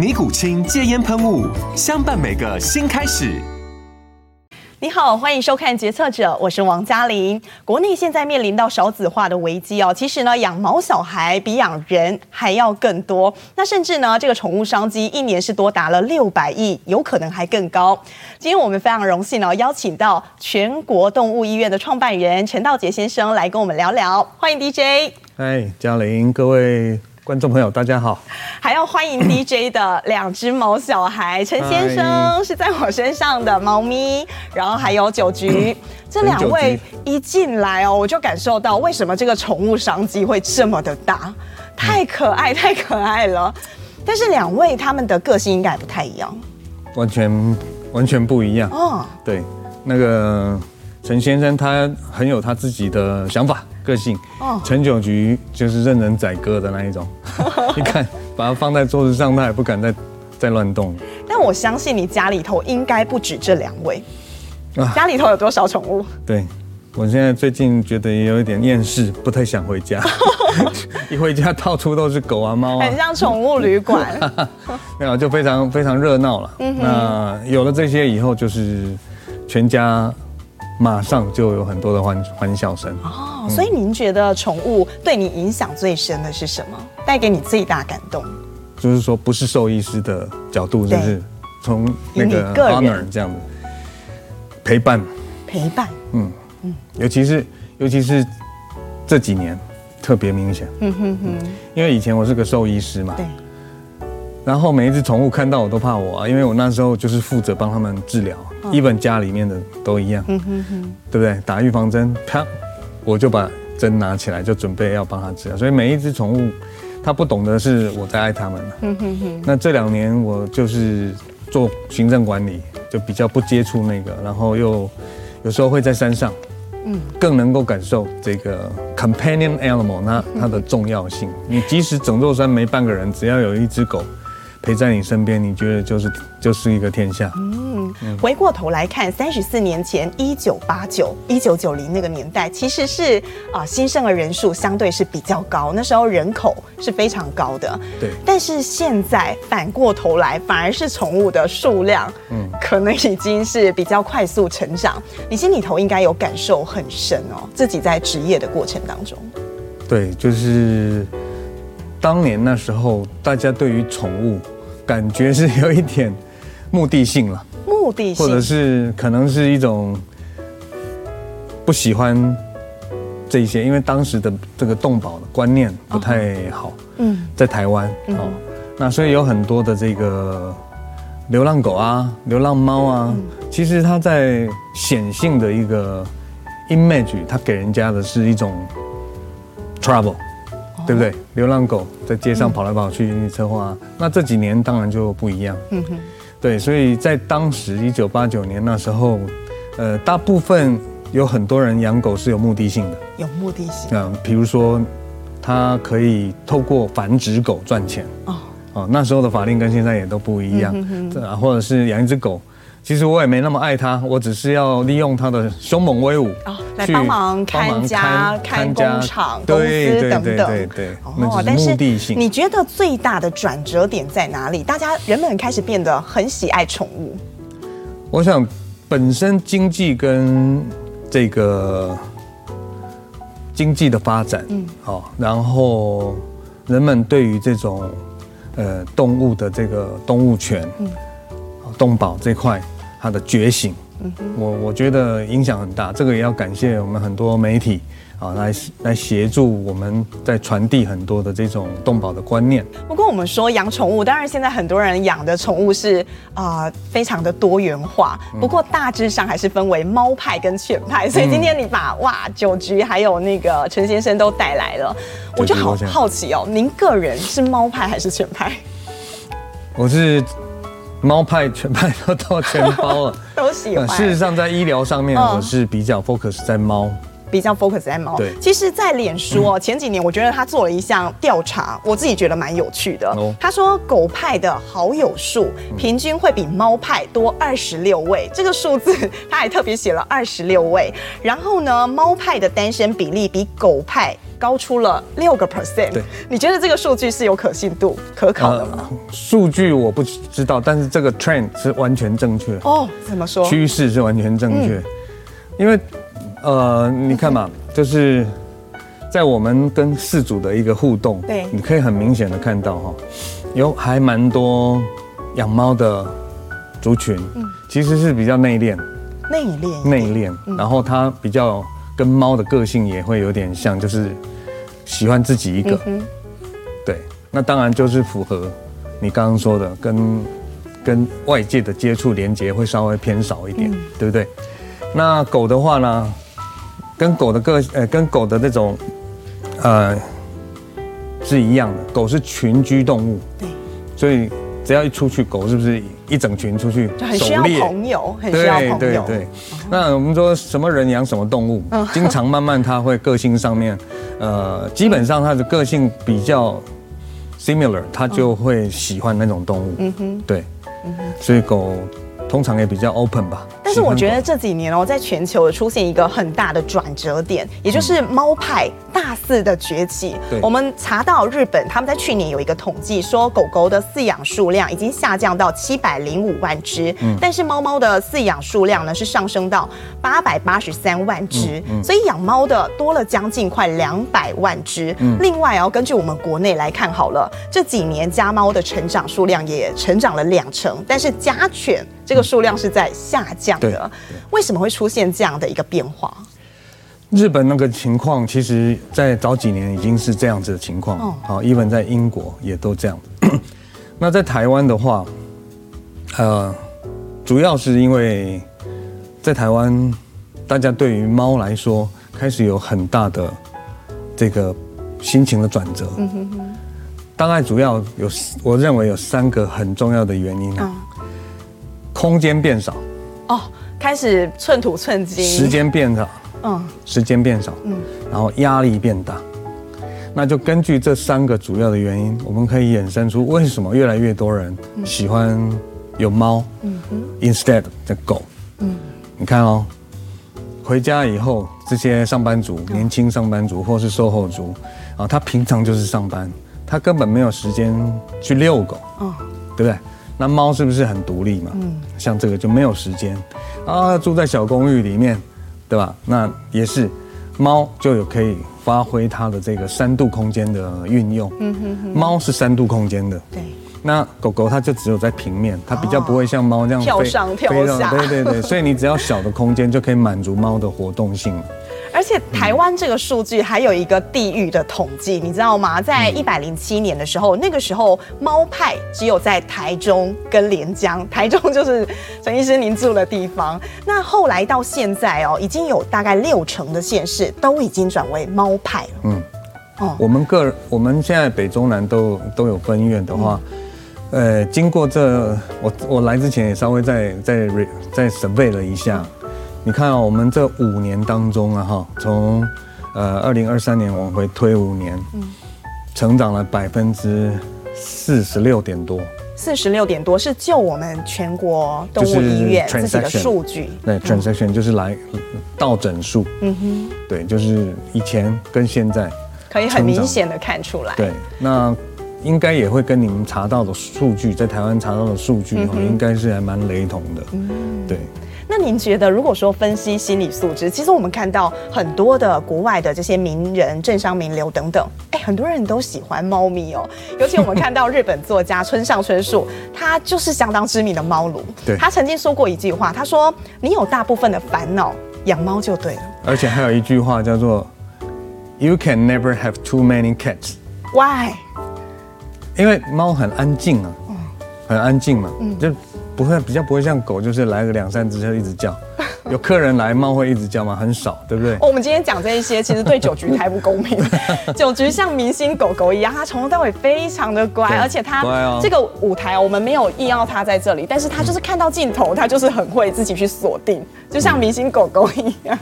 尼古清戒烟喷雾，相伴每个新开始。你好，欢迎收看《决策者》，我是王嘉玲。国内现在面临到少子化的危机哦，其实呢，养毛小孩比养人还要更多。那甚至呢，这个宠物商机一年是多达了六百亿，有可能还更高。今天我们非常荣幸哦，邀请到全国动物医院的创办人陈道杰先生来跟我们聊聊。欢迎 DJ。嗨，嘉玲，各位。观众朋友，大家好！还要欢迎 DJ 的两只毛小孩，陈先生是在我身上的猫咪，然后还有九橘，这两位一进来哦，我就感受到为什么这个宠物商机会这么的大，太可爱，太可爱了。但是两位他们的个性应该不太一样，完全完全不一样哦。对，那个陈先生他很有他自己的想法。个性，陈九菊就是任人宰割的那一种。你看，把它放在桌子上，它也不敢再再乱动。但我相信你家里头应该不止这两位。家里头有多少宠物？对，我现在最近觉得也有一点厌世，不太想回家。一回家到处都是狗啊猫啊，很像宠物旅馆。没有，就非常非常热闹了。那有了这些以后，就是全家。马上就有很多的欢欢笑声哦，所以您觉得宠物对你影响最深的是什么？带给你最大感动？就是说，不是兽医师的角度，就是从那个 honor 这样子陪伴，陪伴，嗯。嗯，尤其是尤其是这几年特别明显，嗯哼哼，因为以前我是个兽医师嘛，对。然后每一只宠物看到我都怕我啊，因为我那时候就是负责帮他们治疗，一本家里面的都一样，嗯哼哼。对不对？打预防针，啪，我就把针拿起来，就准备要帮它治疗。所以每一只宠物，它不懂得是我在爱它们。那这两年我就是做行政管理，就比较不接触那个，然后又有时候会在山上，嗯，更能够感受这个 companion animal 那它的重要性。你即使整座山没半个人，只要有一只狗。陪在你身边，你觉得就是就是一个天下。嗯，回过头来看，三十四年前，一九八九、一九九零那个年代，其实是啊、呃，新生儿人数相对是比较高，那时候人口是非常高的。对。但是现在反过头来，反而是宠物的数量，嗯，可能已经是比较快速成长。你心里头应该有感受很深哦，自己在职业的过程当中。对，就是。当年那时候，大家对于宠物感觉是有一点目的性了，目的性，或者是可能是一种不喜欢这些，因为当时的这个动保的观念不太好。嗯，在台湾哦，那所以有很多的这个流浪狗啊、流浪猫啊，其实它在显性的一个 image，它给人家的是一种 trouble。对不对？流浪狗在街上跑来跑去，引起车祸。那这几年当然就不一样。嗯哼。对，所以在当时一九八九年那时候，呃，大部分有很多人养狗是有目的性的。有目的性。嗯，比如说，他可以透过繁殖狗赚钱。哦。哦，那时候的法令跟现在也都不一样。或者是养一只狗。其实我也没那么爱它，我只是要利用它的凶猛威武哦，来帮忙看家、看工厂、公司等等。对对对对。哦，但是你觉得最大的转折点在哪里？大家人们开始变得很喜爱宠物。我想，本身经济跟这个经济的发展，嗯，好，然后人们对于这种呃动物的这个动物权，嗯。动保这块，它的觉醒，我我觉得影响很大。这个也要感谢我们很多媒体。啊，来来协助我们在传递很多的这种动保的观念。不过我们说养宠物，当然现在很多人养的宠物是啊、呃，非常的多元化。不过大致上还是分为猫派跟犬派。所以今天你把哇九局还有那个陈先生都带来了，我就好好奇哦，您个人是猫派还是犬派？我是猫派、全派都到全包了，都喜欢。事实上，在医疗上面，我是比较 focus 在猫。比较 focus 在猫。对，其实，在脸书哦，前几年我觉得他做了一项调查，我自己觉得蛮有趣的。他说，狗派的好友数平均会比猫派多二十六位，这个数字他还特别写了二十六位。然后呢，猫派的单身比例比狗派高出了六个 percent。对，你觉得这个数据是有可信度、可考的吗？数据我不知道，但是这个 trend 是完全正确。哦，怎么说？趋势是完全正确，因为。呃，你看嘛，就是在我们跟饲主的一个互动，对，你可以很明显的看到哈，有还蛮多养猫的族群，嗯，其实是比较内敛，内敛，内敛，然后它比较跟猫的个性也会有点像，就是喜欢自己一个，对，那当然就是符合你刚刚说的，跟跟外界的接触连接会稍微偏少一点，对不对？那狗的话呢？跟狗的个呃，跟狗的那种，呃，是一样的。狗是群居动物，对，所以只要一出去，狗是不是一整群出去？就很需要朋友，很需要朋友。对对对。那我们说什么人养什么动物，经常慢慢它会个性上面，呃，基本上它的个性比较 similar，它就会喜欢那种动物。嗯哼，对，所以狗。通常也比较 open 吧，但是我觉得这几年哦，在全球出现一个很大的转折点，也就是猫派大肆的崛起。我们查到日本他们在去年有一个统计，说狗狗的饲养数量已经下降到七百零五万只，嗯，但是猫猫的饲养数量呢是上升到八百八十三万只，所以养猫的多了将近快两百万只。嗯，另外哦，根据我们国内来看好了，这几年家猫的成长数量也成长了两成，但是家犬。这个数量是在下降的，为什么会出现这样的一个变化？日本那个情况，其实在早几年已经是这样子的情况。好，even 在英国也都这样。那在台湾的话，呃，主要是因为在台湾，大家对于猫来说开始有很大的这个心情的转折。嗯哼哼。大概主要有，我认为有三个很重要的原因啊。空间变少，哦，开始寸土寸金。时间变少，嗯，时间变少，嗯，然后压力变大，那就根据这三个主要的原因，我们可以衍生出为什么越来越多人喜欢有猫，嗯哼，instead 的狗，嗯，你看哦，回家以后，这些上班族、年轻上班族或是售后族，啊，他平常就是上班，他根本没有时间去遛狗，嗯，对不对？那猫是不是很独立嘛？嗯，像这个就没有时间啊，住在小公寓里面，对吧？那也是，猫就有可以发挥它的这个三度空间的运用。嗯哼哼，猫是三度空间的。对。那狗狗它就只有在平面，它比较不会像猫这样跳上跳下。对对对，所以你只要小的空间就可以满足猫的活动性。而且台湾这个数据还有一个地域的统计，你知道吗？在一百零七年的时候，那个时候猫派只有在台中跟连江，台中就是陈医师您住的地方。那后来到现在哦，已经有大概六成的县市都已经转为猫派了。嗯，哦，我们个我们现在北中南都都有分院的话，呃，经过这我我来之前也稍微再再再 survey 了一下。你看啊，我们这五年当中啊，哈，从呃二零二三年往回推五年，嗯，成长了百分之四十六点多。四十六点多是就我们全国动物医院自己的数据。对，transaction 就是来到诊数。嗯哼。对，就是以前跟现在可以很明显的看出来。对，那应该也会跟你们查到的数据，在台湾查到的数据哈，应该是还蛮雷同的。嗯，对。那您觉得，如果说分析心理素质，其实我们看到很多的国外的这些名人、政商名流等等，哎，很多人都喜欢猫咪哦。尤其我们看到日本作家村上春树，他就是相当知名的猫奴。对。他曾经说过一句话，他说：“你有大部分的烦恼，养猫就对了。”而且还有一句话叫做 “You can never have too many cats”。Why？因为猫很安静啊，很安静嘛，嗯，就。不会比较不会像狗，就是来个两三只就一直叫。有客人来，猫会一直叫吗？很少，对不对？我们今天讲这一些，其实对酒局太不公平。酒局像明星狗狗一样，它从头到尾非常的乖，而且它这个舞台我们没有意要它在这里，但是它就是看到镜头，它就是很会自己去锁定，就像明星狗狗一样。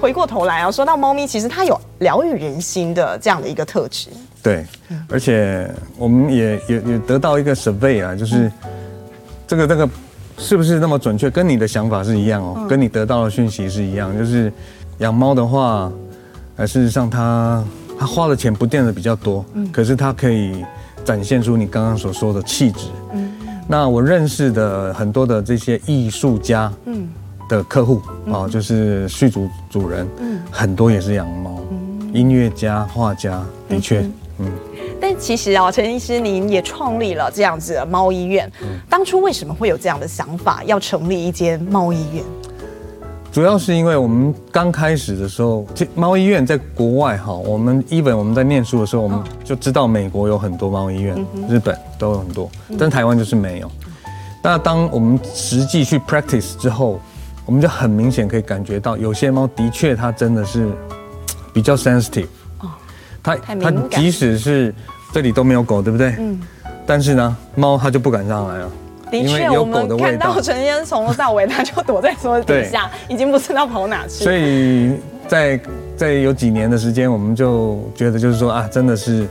回过头来啊，说到猫咪，其实它有疗愈人心的这样的一个特质。对，而且我们也也也得到一个 survey 啊，就是。这个这个是不是那么准确？跟你的想法是一样哦，跟你得到的讯息是一样。就是养猫的话，呃，事实上它它花的钱不见得比较多，可是它可以展现出你刚刚所说的气质。那我认识的很多的这些艺术家，嗯的客户啊，就是剧组主人，嗯很多也是养猫，音乐家、画家，的确，嗯。但其实啊，陈医师您也创立了这样子的猫医院。当初为什么会有这样的想法，要成立一间猫医院？主要是因为我们刚开始的时候，这猫医院在国外哈，我们 even 我们在念书的时候，我们就知道美国有很多猫医院，日本都有很多，但台湾就是没有。那当我们实际去 practice 之后，我们就很明显可以感觉到，有些猫的确它真的是比较 sensitive。它它即使是这里都没有狗，对不对？嗯。但是呢，猫它就不敢上来了。的确，我们看到陈先生从头到尾，它就躲在桌子底下，已经不知道跑哪去。所以在在有几年的时间，我们就觉得就是说啊，真的是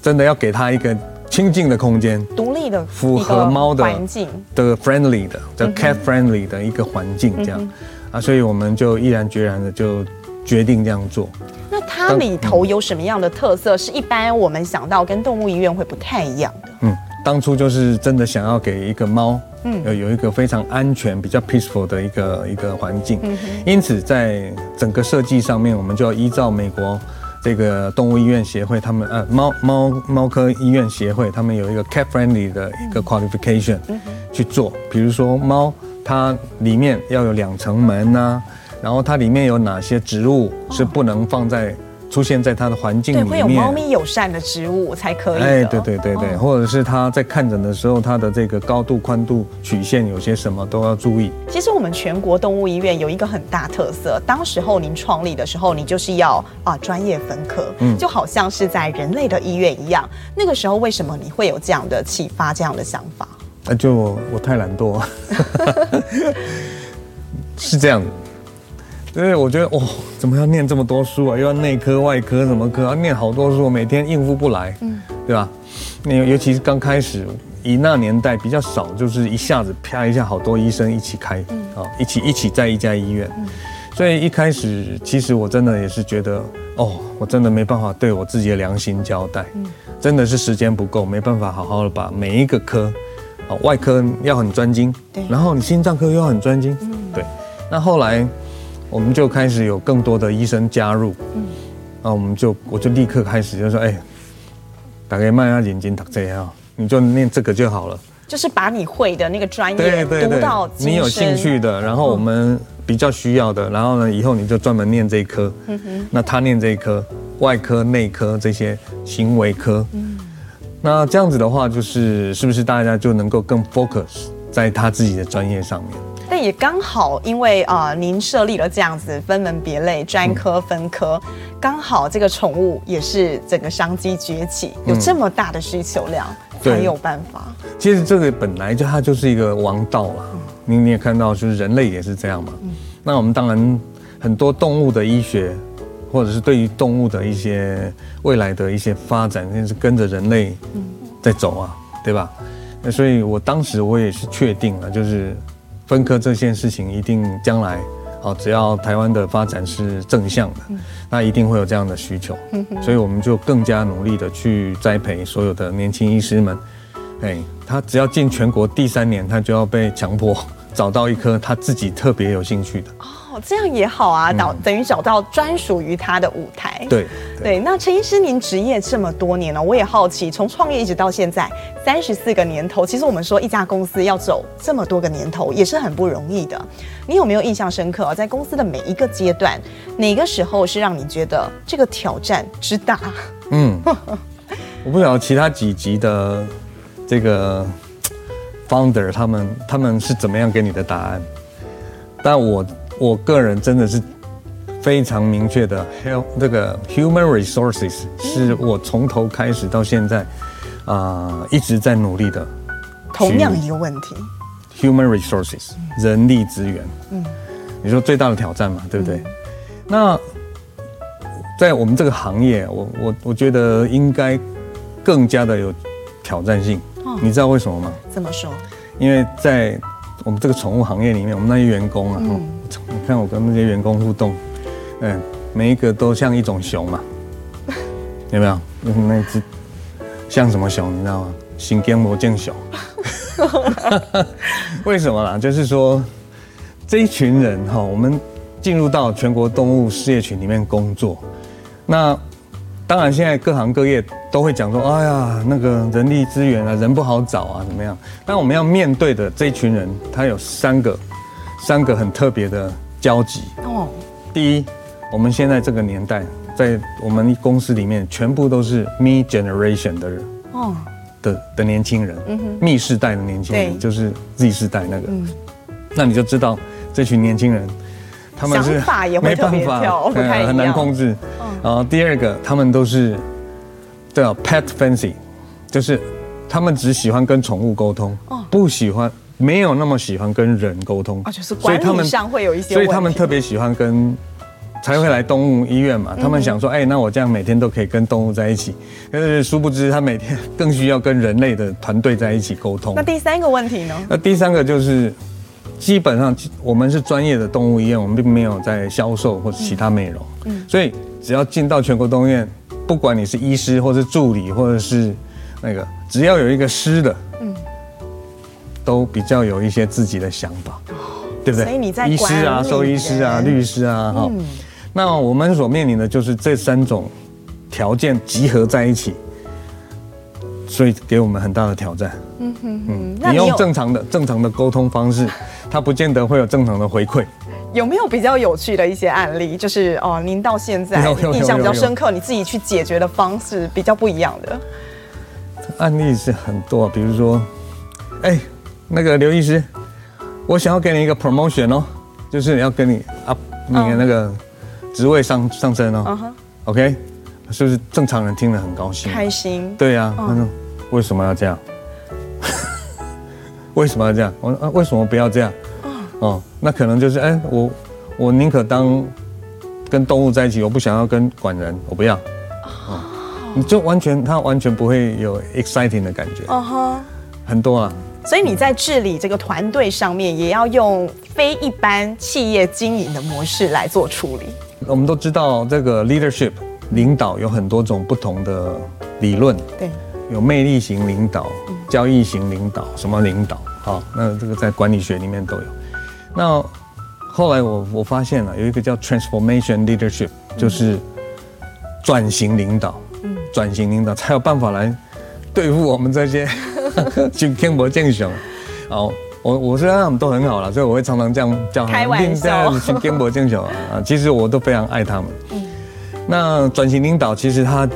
真的要给它一个清静的空间，独立的、符合猫的环境的 friendly 的叫 cat friendly 的一个环境，这样啊，所以我们就毅然决然的就决定这样做。它里头有什么样的特色？是一般我们想到跟动物医院会不太一样的。嗯，当初就是真的想要给一个猫，嗯，有有一个非常安全、比较 peaceful 的一个一个环境。因此，在整个设计上面，我们就要依照美国这个动物医院协会，他们呃猫猫猫科医院协会，他们有一个 cat friendly 的一个 qualification 去做。比如说，猫它里面要有两层门呐，然后它里面有哪些植物是不能放在。出现在它的环境里面，对，会有猫咪友善的植物才可以。哎，对对对对，或者是它在看诊的时候，它的这个高度、宽度、曲线有些什么都要注意。其实我们全国动物医院有一个很大特色，当时候您创立的时候，你就是要啊专业分科，嗯，就好像是在人类的医院一样。那个时候为什么你会有这样的启发、这样的想法？啊，就我，我太懒惰，是这样的。因为我觉得哦，怎么要念这么多书啊？又要内科、外科什么科，要念好多书，每天应付不来，嗯，对吧？那尤其是刚开始，以那年代比较少，就是一下子啪一下，好多医生一起开，嗯，啊，一起一起在一家医院，嗯，所以一开始其实我真的也是觉得，哦，我真的没办法对我自己的良心交代，嗯，真的是时间不够，没办法好好的把每一个科，啊，外科要很专精，对，然后你心脏科又要很专精，嗯，对，那后来。我们就开始有更多的医生加入，嗯，那我们就我就立刻开始就说，哎，大家慢下眼睛读这样，你就念这个就好了。就是把你会的那个专业读到你有兴趣的，然后我们比较需要的，然后呢，以后你就专门念这一科。嗯哼。那他念这一科，外科、内科这些行为科。嗯。那这样子的话，就是是不是大家就能够更 focus 在他自己的专业上面？但也刚好，因为啊、呃，您设立了这样子分门别类、专科分科，刚好这个宠物也是整个商机崛起，有这么大的需求量，才有办法。其实这个本来就它就是一个王道了，你你也看到，就是人类也是这样嘛。那我们当然很多动物的医学，或者是对于动物的一些未来的一些发展，那是跟着人类在走啊，对吧？那所以我当时我也是确定了，就是。分科这件事情一定将来好，只要台湾的发展是正向的，那一定会有这样的需求。所以我们就更加努力的去栽培所有的年轻医师们。哎，他只要进全国第三年，他就要被强迫找到一颗他自己特别有兴趣的。哦，这样也好啊，等等于找到专属于他的舞台。对对，对，那陈医师，您职业这么多年了，我也好奇，从创业一直到现在三十四个年头，其实我们说一家公司要走这么多个年头，也是很不容易的。你有没有印象深刻？在公司的每一个阶段，哪个时候是让你觉得这个挑战之大？嗯，我不晓得其他几集的这个 founder 他们他们是怎么样给你的答案，但我。我个人真的是非常明确的，health 这个 human resources 是我从头开始到现在啊、呃、一直在努力的。同样一个问题，human resources 人力资源，嗯，你说最大的挑战嘛，对不对？嗯、那在我们这个行业，我我我觉得应该更加的有挑战性。哦、你知道为什么吗？怎么说？因为在我们这个宠物行业里面，我们那些员工啊，嗯、你看我跟那些员工互动，嗯，每一个都像一种熊嘛，有没有？那一只像什么熊？你知道吗？新疆魔镜熊。为什么啦？就是说这一群人哈，我们进入到全国动物事业群里面工作，那。当然，现在各行各业都会讲说，哎呀，那个人力资源啊，人不好找啊，怎么样？但我们要面对的这一群人，他有三个，三个很特别的交集。哦，第一，我们现在这个年代，在我们公司里面，全部都是 Me Generation 的人，哦，的的年轻人，嗯哼，Me 世代的年轻人，就是 Z 世代那个，嗯，那你就知道这群年轻人。他们是没办法，很难控制。然后第二个，他们都是叫 pet fancy，就是他们只喜欢跟宠物沟通，不喜欢，没有那么喜欢跟人沟通。啊，就是管理上会有一些。所以他们特别喜欢跟，才会来动物医院嘛。他们想说，哎，那我这样每天都可以跟动物在一起。但是殊不知，他每天更需要跟人类的团队在一起沟通。那第三个问题呢？那第三个就是。基本上，我们是专业的动物医院，我们并没有在销售或者其他美容。嗯，所以只要进到全国动物医院，不管你是医师或是助理，或者是那个，只要有一个师的，嗯，都比较有一些自己的想法，对不对？所以你在医师啊、兽医师啊、律师啊，哈，那我们所面临的就是这三种条件集合在一起。所以给我们很大的挑战。嗯哼嗯，你用正常的正常的沟通方式，他不见得会有正常的回馈。有没有比较有趣的一些案例？就是哦，您到现在印象比较深刻，你自己去解决的方式比较不一样的。案例是很多，比如说，哎，那个刘医师，我想要给你一个 promotion 哦，就是要跟你 up 你的那个职位上上升哦。OK。是不是正常人听了很高兴？开心。对呀，他说为什么要这样？为什么要这样？我说啊，为什么不要这样？哦，那可能就是哎，我我宁可当跟动物在一起，我不想要跟管人，我不要。哦，你就完全他完全不会有 exciting 的感觉。哦哈，很多啊。所以你在治理这个团队上面，也要用非一般企业经营的模式来做处理。我们都知道这个 leadership。领导有很多种不同的理论，对，有魅力型领导、交易型领导，什么领导？好，那这个在管理学里面都有。那后来我我发现了有一个叫 transformation leadership，就是转型领导，嗯，转型领导才有办法来对付我们这些就天博见雄。好，我我虽然他们都很好了，所以我会常常这样叫他们，开玩笑，去天博见雄啊，其实我都非常爱他们。嗯。那转型领导其实它，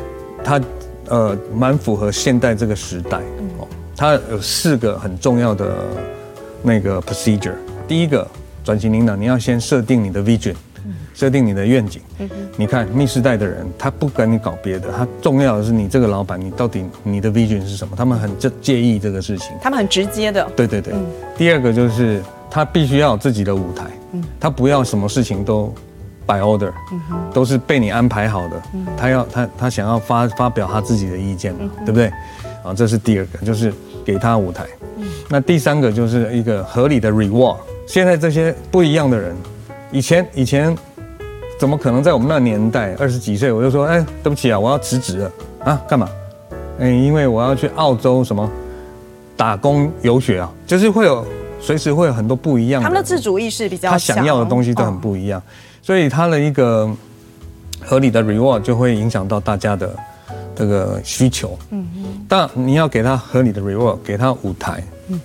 它呃蛮符合现代这个时代哦。它有四个很重要的那个 procedure。第一个转型领导，你要先设定你的 vision，设定你的愿景。你看 Me 世代的人，他不跟你搞别的，他重要的是你这个老板，你到底你的 vision 是什么？他们很介介意这个事情。他们很直接的。对对对。第二个就是他必须要有自己的舞台，他不要什么事情都。By order，都是被你安排好的。他要他他想要发发表他自己的意见嘛，对不对？啊，这是第二个，就是给他舞台。那第三个就是一个合理的 reward。现在这些不一样的人，以前以前怎么可能在我们那年代二十几岁我就说，哎，对不起啊，我要辞职了啊，干嘛？哎，因为我要去澳洲什么打工游学啊，就是会有随时会有很多不一样的。他们的自主意识比较强，他想要的东西都很不一样，所以他的一个合理的 reward 就会影响到大家的这个需求。嗯嗯。但你要给他合理的 reward，给他舞台，嗯，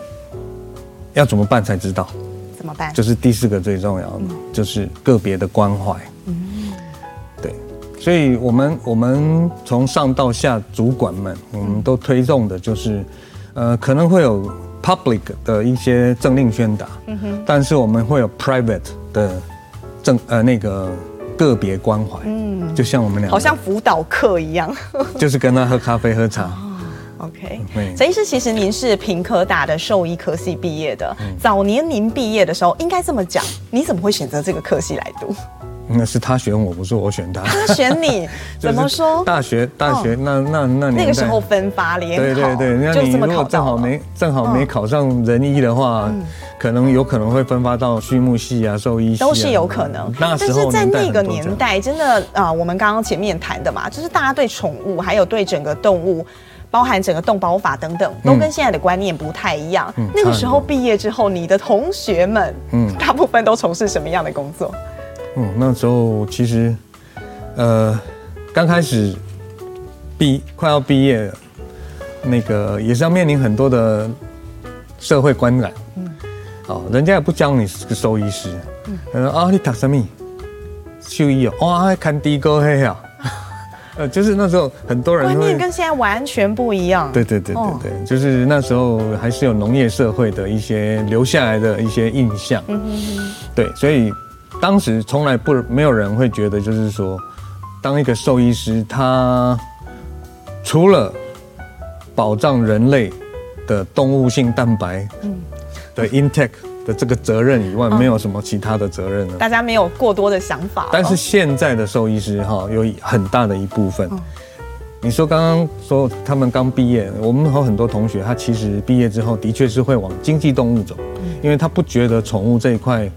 要怎么办才知道？怎么办？就是第四个最重要的，就是个别的关怀。嗯，对，所以我们我们从上到下主管们，我们都推动的就是，呃，可能会有 public 的一些政令宣达，嗯哼，但是我们会有 private 的政呃那个个别关怀，嗯，就像我们俩，好像辅导课一样，就是跟他喝咖啡喝茶。OK，陈医师，其实您是平科大的兽医科系毕业的。早年您毕业的时候，应该这么讲，你怎么会选择这个科系来读？那是他选我，不是我选他。他选你，怎么说？大学大学那那那那个时候分发联考，对对对，那你如果正好没正好没考上人医的话，可能有可能会分发到畜牧系啊、兽医系都是有可能。但是在那个年代，真的啊，我们刚刚前面谈的嘛，就是大家对宠物还有对整个动物。包含整个动保法等等，都跟现在的观念不太一样。嗯、那个时候毕业之后，你的同学们，嗯，大部分都从事什么样的工作？嗯，那时候其实，呃，刚开始毕快要毕业，那个也是要面临很多的社会观感。嗯，哦，人家也不教你是个兽医师。嗯，啊、哦，你读什么？兽医哦，哇，还看低哥嘿呀。呃，就是那时候很多人观念跟现在完全不一样。对对对对对，就是那时候还是有农业社会的一些留下来的一些印象。嗯哼哼。对，所以当时从来不没有人会觉得，就是说，当一个兽医师，他除了保障人类的动物性蛋白的 intake 的。这个责任以外，没有什么其他的责任了。大家没有过多的想法。但是现在的兽医师哈，有很大的一部分。你说刚刚说他们刚毕业，我们和很多同学，他其实毕业之后的确是会往经济动物走，因为他不觉得宠物这一块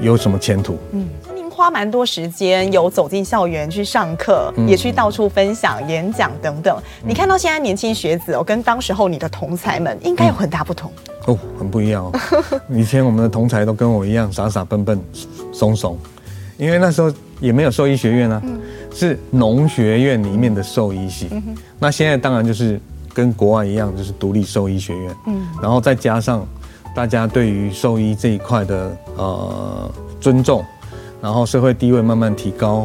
有什么前途。嗯。您花蛮多时间，有走进校园去上课，也去到处分享、演讲等等。你看到现在年轻学子哦，跟当时候你的同才们应该有很大不同哦，很不一样哦。以前我们的同才都跟我一样傻傻笨笨、怂怂，因为那时候也没有兽医学院啊，是农学院里面的兽医系。那现在当然就是跟国外一样，就是独立兽医学院。嗯，然后再加上大家对于兽医这一块的呃尊重。然后社会地位慢慢提高，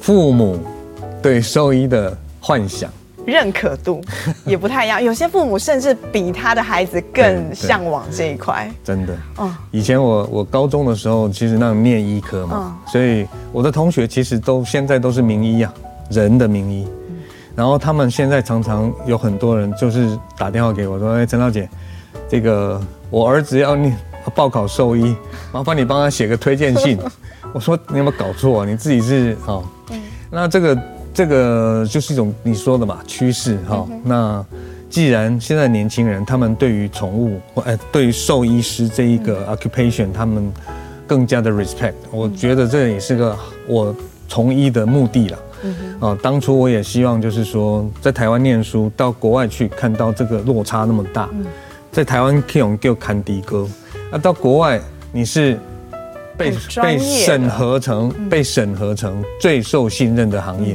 父母对兽医的幻想、认可度 也不太一样。有些父母甚至比他的孩子更向往这一块。真的，以前我我高中的时候，其实那种念医科嘛，所以我的同学其实都现在都是名医啊，人的名医。然后他们现在常常有很多人就是打电话给我说：“哎，陈老姐，这个我儿子要你报考兽医，麻烦你帮他写个推荐信。”我说你有没有搞错啊？你自己是哦，嗯、那这个这个就是一种你说的嘛趋势哈。嗯、那既然现在年轻人他们对于宠物或哎对于兽医师这一个 occupation、嗯、他们更加的 respect，我觉得这也是个我从医的目的了。嗯哼啊，当初我也希望就是说在台湾念书，到国外去看到这个落差那么大，嗯、在台湾可以用叫看迪哥，那到国外你是。被被审核成被审核成最受信任的行业，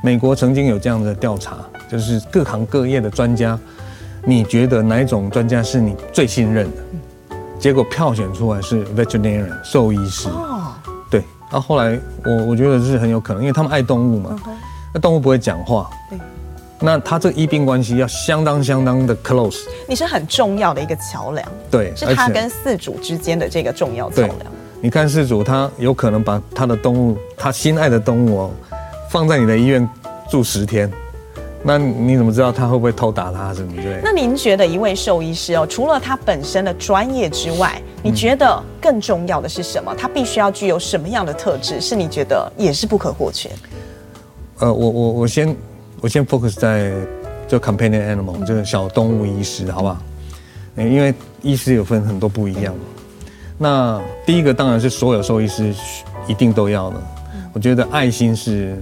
美国曾经有这样的调查，就是各行各业的专家，你觉得哪一种专家是你最信任的？结果票选出来是 veterinarian 兽医师。哦，对。那后来我我觉得是很有可能，因为他们爱动物嘛，那动物不会讲话，对，那他这个医病关系要相当相当的 close，你是很重要的一个桥梁，对，是他跟饲主之间的这个重要桥梁。你看，饲主他有可能把他的动物，他心爱的动物哦，放在你的医院住十天，那你怎么知道他会不会偷打他什么之类？那您觉得一位兽医师哦，除了他本身的专业之外，你觉得更重要的是什么？他必须要具有什么样的特质？是你觉得也是不可或缺？呃，我我我先我先 focus 在就 companion animal 这个小动物医师，好不好？因为医师有分很多不一样嘛。那第一个当然是所有兽医师一定都要的。我觉得爱心是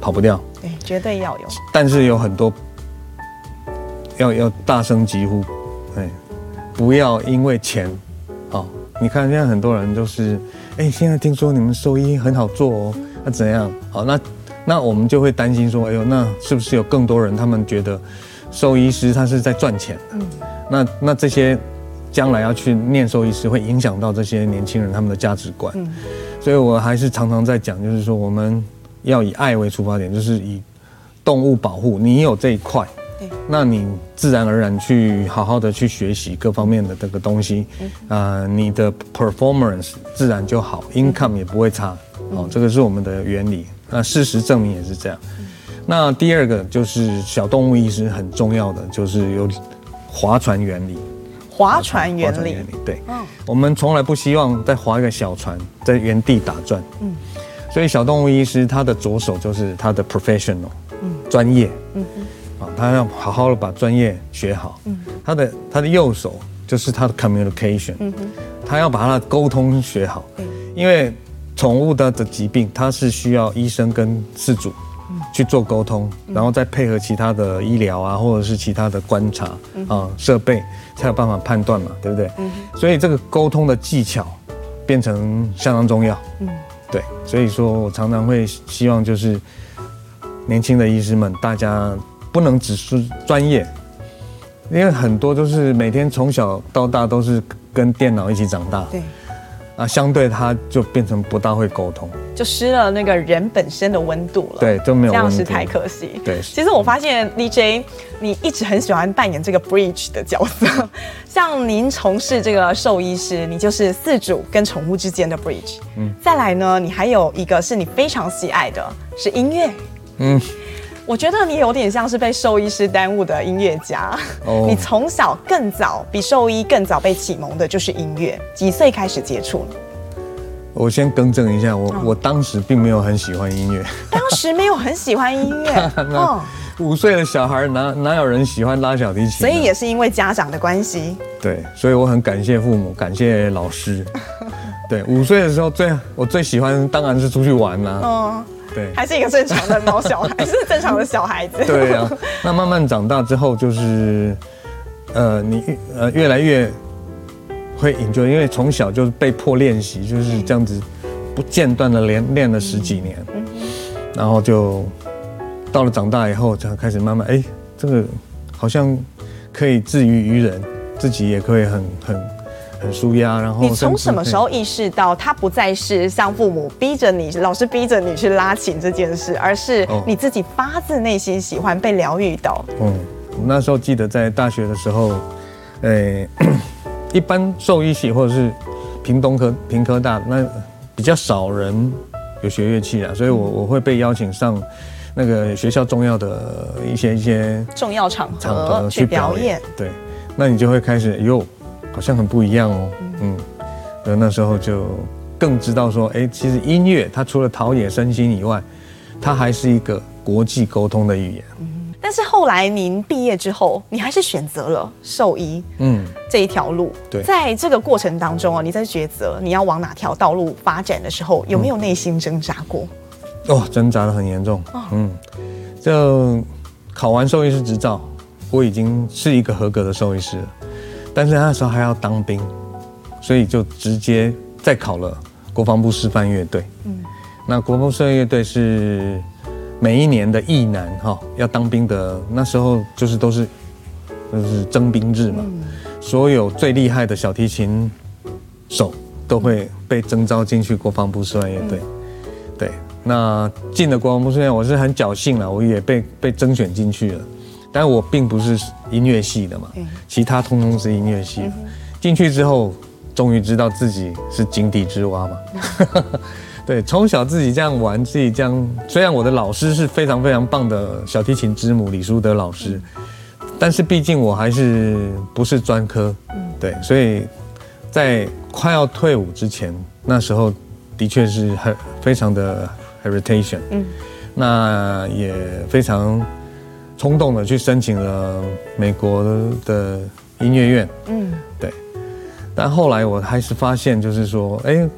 跑不掉，对，绝对要有。但是有很多要要大声疾呼，哎，不要因为钱，哦，你看现在很多人都是，哎，现在听说你们兽医很好做哦，那怎样？好，那那我们就会担心说，哎呦，那是不是有更多人他们觉得兽医师他是在赚钱？嗯，那那这些将来要去念兽医师，会影响到这些年轻人他们的价值观。嗯。所以，我还是常常在讲，就是说，我们要以爱为出发点，就是以动物保护。你有这一块，那你自然而然去好好的去学习各方面的这个东西，啊，你的 performance 自然就好，income 也不会差。哦，这个是我们的原理。那事实证明也是这样。那第二个就是小动物医师很重要的，就是有划船原理。划船原理，原理对，嗯，我们从来不希望再划一个小船在原地打转，嗯，所以小动物医师他的左手就是他的 professional，嗯，专业，嗯啊，他要好好的把专业学好，嗯，他的他的右手就是他的 communication，他要把他的沟通学好，嗯，因为宠物的的疾病，它是需要医生跟饲主。去做沟通，然后再配合其他的医疗啊，或者是其他的观察啊设备，才有办法判断嘛，对不对？所以这个沟通的技巧变成相当重要。嗯，对，所以说我常常会希望就是年轻的医师们，大家不能只是专业，因为很多都是每天从小到大都是跟电脑一起长大。对。啊，相对他就变成不大会沟通，就失了那个人本身的温度了。对，就没有这样是太可惜。对，其实我发现 DJ 你一直很喜欢扮演这个 bridge 的角色，像您从事这个兽医师，你就是饲主跟宠物之间的 bridge。嗯，再来呢，你还有一个是你非常喜爱的，是音乐。嗯。我觉得你有点像是被兽医师耽误的音乐家。Oh. 你从小更早比兽医更早被启蒙的就是音乐，几岁开始接触呢？我先更正一下，我、哦、我当时并没有很喜欢音乐。当时没有很喜欢音乐。哦五岁的小孩哪哪有人喜欢拉小提琴？所以也是因为家长的关系。对，所以我很感谢父母，感谢老师。对，五岁的时候最我最喜欢当然是出去玩啦、啊。哦对，还是一个正常的猫小孩，是正常的小孩子。对啊，那慢慢长大之后，就是，呃，你越呃越来越会 enjoy，因为从小就是被迫练习，就是这样子不间断的练练了十几年，然后就到了长大以后，才开始慢慢哎，这个好像可以自娱于人，自己也可以很很。很舒压，然后你从什么时候意识到他不再是像父母逼着你、老师逼着你去拉琴这件事，而是你自己发自内心喜欢被疗愈到？嗯，我那时候记得在大学的时候，诶，一般兽医系或者是屏东科、屏科大那比较少人有学乐器啊，所以我我会被邀请上那个学校重要的一些一些重要场合去表演。对，那你就会开始哟。好像很不一样哦，嗯，那那时候就更知道说，哎，其实音乐它除了陶冶身心以外，它还是一个国际沟通的语言。嗯，但是后来您毕业之后，你还是选择了兽医，嗯，这一条路。对，在这个过程当中啊，你在抉择你要往哪条道路发展的时候，有没有内心挣扎过？哦，挣扎的很严重。嗯，就考完兽医师执照，我已经是一个合格的兽医师了。但是那时候还要当兵，所以就直接再考了国防部示范乐队。嗯，那国防部示范乐队是每一年的役男哈要当兵的，那时候就是都是就是征兵制嘛，所有最厉害的小提琴手都会被征召进去国防部示范乐队。对，那进了国防部示范，我是很侥幸了，我也被被征选进去了。但我并不是音乐系的嘛，其他通通是音乐系的。进去之后，终于知道自己是井底之蛙嘛。对，从小自己这样玩，自己这样。虽然我的老师是非常非常棒的小提琴之母李淑德老师，但是毕竟我还是不是专科。对，所以在快要退伍之前，那时候的确是很非常的 hesitation。嗯，那也非常。冲动的去申请了美国的音乐院，嗯，对，但后来我还是发现，就是说，哎，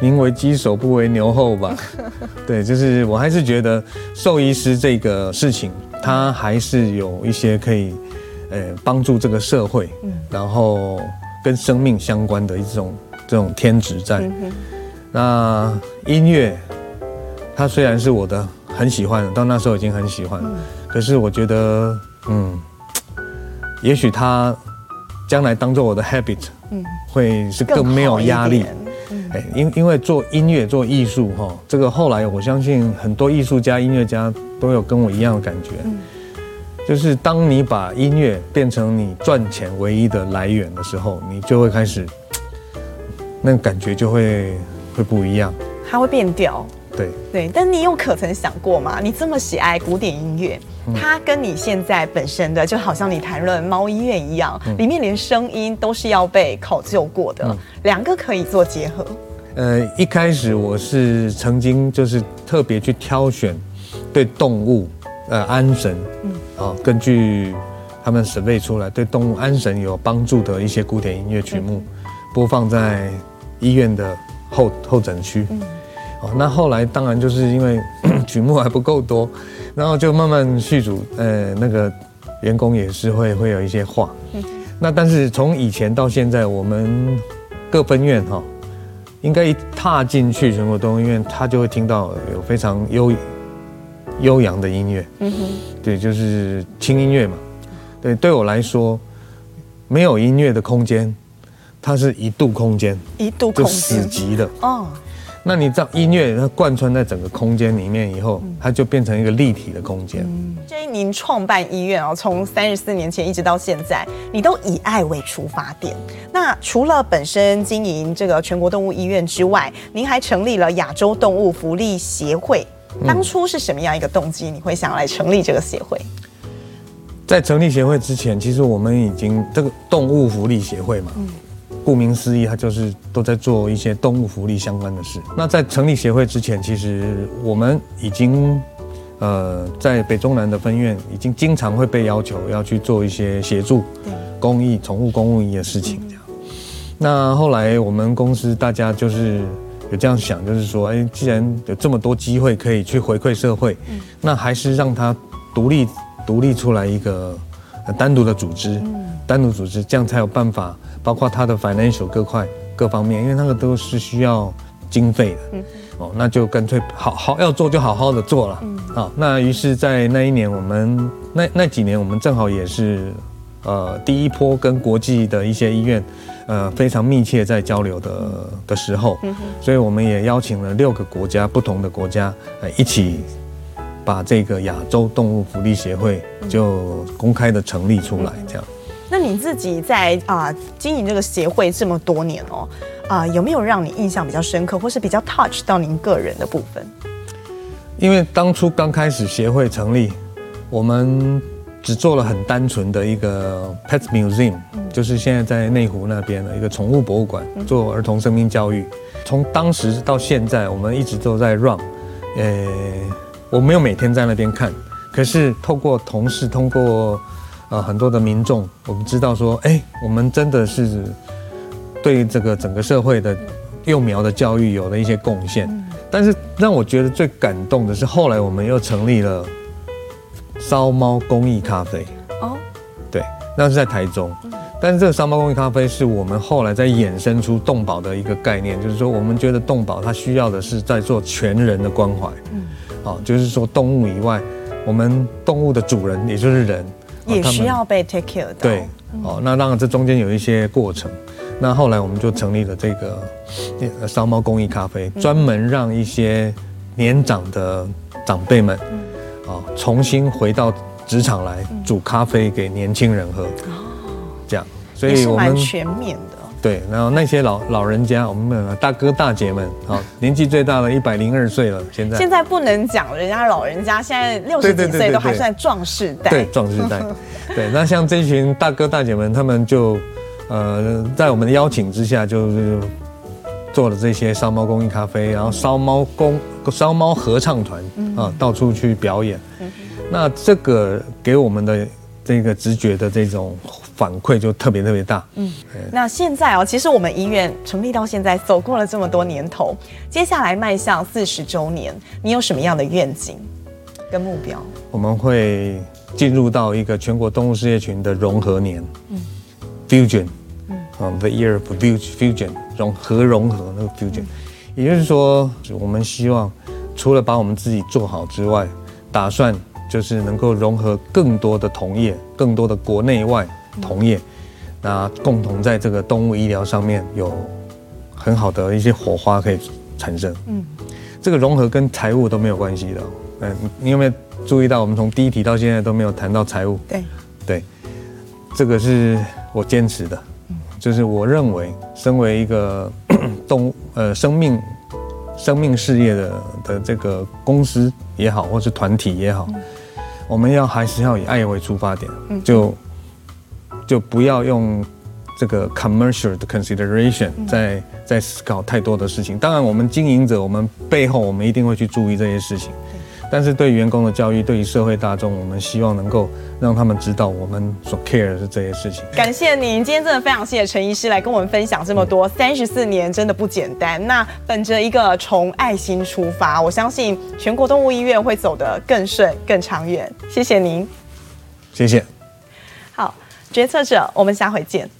宁为鸡首不为牛后吧。对，就是我还是觉得兽医师这个事情，它还是有一些可以，呃，帮助这个社会，然后跟生命相关的一种这种天职在。那音乐，它虽然是我的很喜欢的，到那时候已经很喜欢，可是我觉得，嗯，也许他将来当做我的 habit，嗯，会是更没有压力。哎，因因为做音乐做艺术哈，这个后来我相信很多艺术家、音乐家都有跟我一样的感觉，就是当你把音乐变成你赚钱唯一的来源的时候，你就会开始，那个感觉就会会不一样，它会变调。对。对，但你有可曾想过吗？你这么喜爱古典音乐，它跟你现在本身的就好像你谈论猫医院一样，里面连声音都是要被考究过的，两个可以做结合。呃，一开始我是曾经就是特别去挑选对动物呃安神，嗯，啊，根据他们审备出来对动物安神有帮助的一些古典音乐曲目，播放在医院的候候诊区。哦那后来当然就是因为 曲目还不够多，然后就慢慢续组，呃，那个员工也是会会有一些话。那但是从以前到现在，我们各分院哈，应该一踏进去全国动物医院，他就会听到有非常悠悠扬的音乐。嗯哼，对，就是轻音乐嘛。对，对我来说，没有音乐的空间，它是一度空间，一度空死寂的哦。那你知道音乐它贯穿在整个空间里面以后，它就变成一个立体的空间。所以您创办医院哦，从三十四年前一直到现在，你都以爱为出发点。那除了本身经营这个全国动物医院之外，您还成立了亚洲动物福利协会。当初是什么样一个动机，你会想要来成立这个协会？在成立协会之前，其实我们已经这个动物福利协会嘛。顾名思义，它就是都在做一些动物福利相关的事。那在成立协会之前，其实我们已经，呃，在北中南的分院已经经常会被要求要去做一些协助公益、宠物公益的事情。这样。那后来我们公司大家就是有这样想，就是说，哎，既然有这么多机会可以去回馈社会，那还是让它独立独立出来一个单独的组织，单独组织，这样才有办法。包括它的 financial 各块各方面，因为那个都是需要经费的，嗯，哦，那就干脆好好要做就好好的做了，嗯，好，那于是，在那一年，我们那那几年，我们正好也是，呃，第一波跟国际的一些医院，呃，非常密切在交流的的时候，嗯，所以我们也邀请了六个国家不同的国家，呃，一起把这个亚洲动物福利协会就公开的成立出来，这样。那你自己在啊、呃、经营这个协会这么多年哦，啊、呃、有没有让你印象比较深刻，或是比较 touch 到您个人的部分？因为当初刚开始协会成立，我们只做了很单纯的一个 pet museum，就是现在在内湖那边的一个宠物博物馆，做儿童生命教育。从当时到现在，我们一直都在 run，呃，我没有每天在那边看，可是透过同事，通过。啊，很多的民众，我们知道说，哎，我们真的是对这个整个社会的幼苗的教育有了一些贡献。但是让我觉得最感动的是，后来我们又成立了烧猫公益咖啡。哦，对，那是在台中。但是这个烧猫公益咖啡是我们后来在衍生出动保的一个概念，就是说我们觉得动保它需要的是在做全人的关怀。嗯，好，就是说动物以外，我们动物的主人也就是人。也需要被 take care 的。对，哦，那当然这中间有一些过程。那后来我们就成立了这个烧猫公益咖啡，专门让一些年长的长辈们，哦，重新回到职场来煮咖啡给年轻人喝。哦，这样，所以我们全面的。对，然后那些老老人家，我们的大哥大姐们，啊，年纪最大的一百零二岁了，现在。现在不能讲人家老人家，现在六十几岁都还算壮士代。对，壮士代。对，那像这群大哥大姐们，他们就，呃，在我们的邀请之下，就是做了这些烧猫公益咖啡，然后烧猫公烧猫合唱团啊，到处去表演。那这个给我们的这个直觉的这种反馈就特别特别大。嗯，那现在哦，其实我们医院成立到现在，走过了这么多年头，接下来迈向四十周年，你有什么样的愿景跟目标？我们会进入到一个全国动物事业群的融合年，嗯，Fusion，嗯，The Year of Fusion，融合融合那个 Fusion，嗯，也就是说，我们希望除了把我们自己做好之外，打算。就是能够融合更多的同业，更多的国内外同业，那共同在这个动物医疗上面有很好的一些火花可以产生。嗯，这个融合跟财务都没有关系的。嗯，你有没有注意到，我们从第一题到现在都没有谈到财务？对，对，这个是我坚持的。就是我认为，身为一个 动物呃生命生命事业的的这个公司也好，或是团体也好。我们要还是要以爱为出发点，就就不要用这个 commercial 的 consideration 在在思考太多的事情。当然，我们经营者，我们背后我们一定会去注意这些事情。但是对员工的教育，对于社会大众，我们希望能够让他们知道我们所 care 的是这些事情。感谢您，今天真的非常谢谢陈医师来跟我们分享这么多。三十四年真的不简单。那本着一个从爱心出发，我相信全国动物医院会走得更顺、更长远。谢谢您，谢谢。决策者，我们下回见。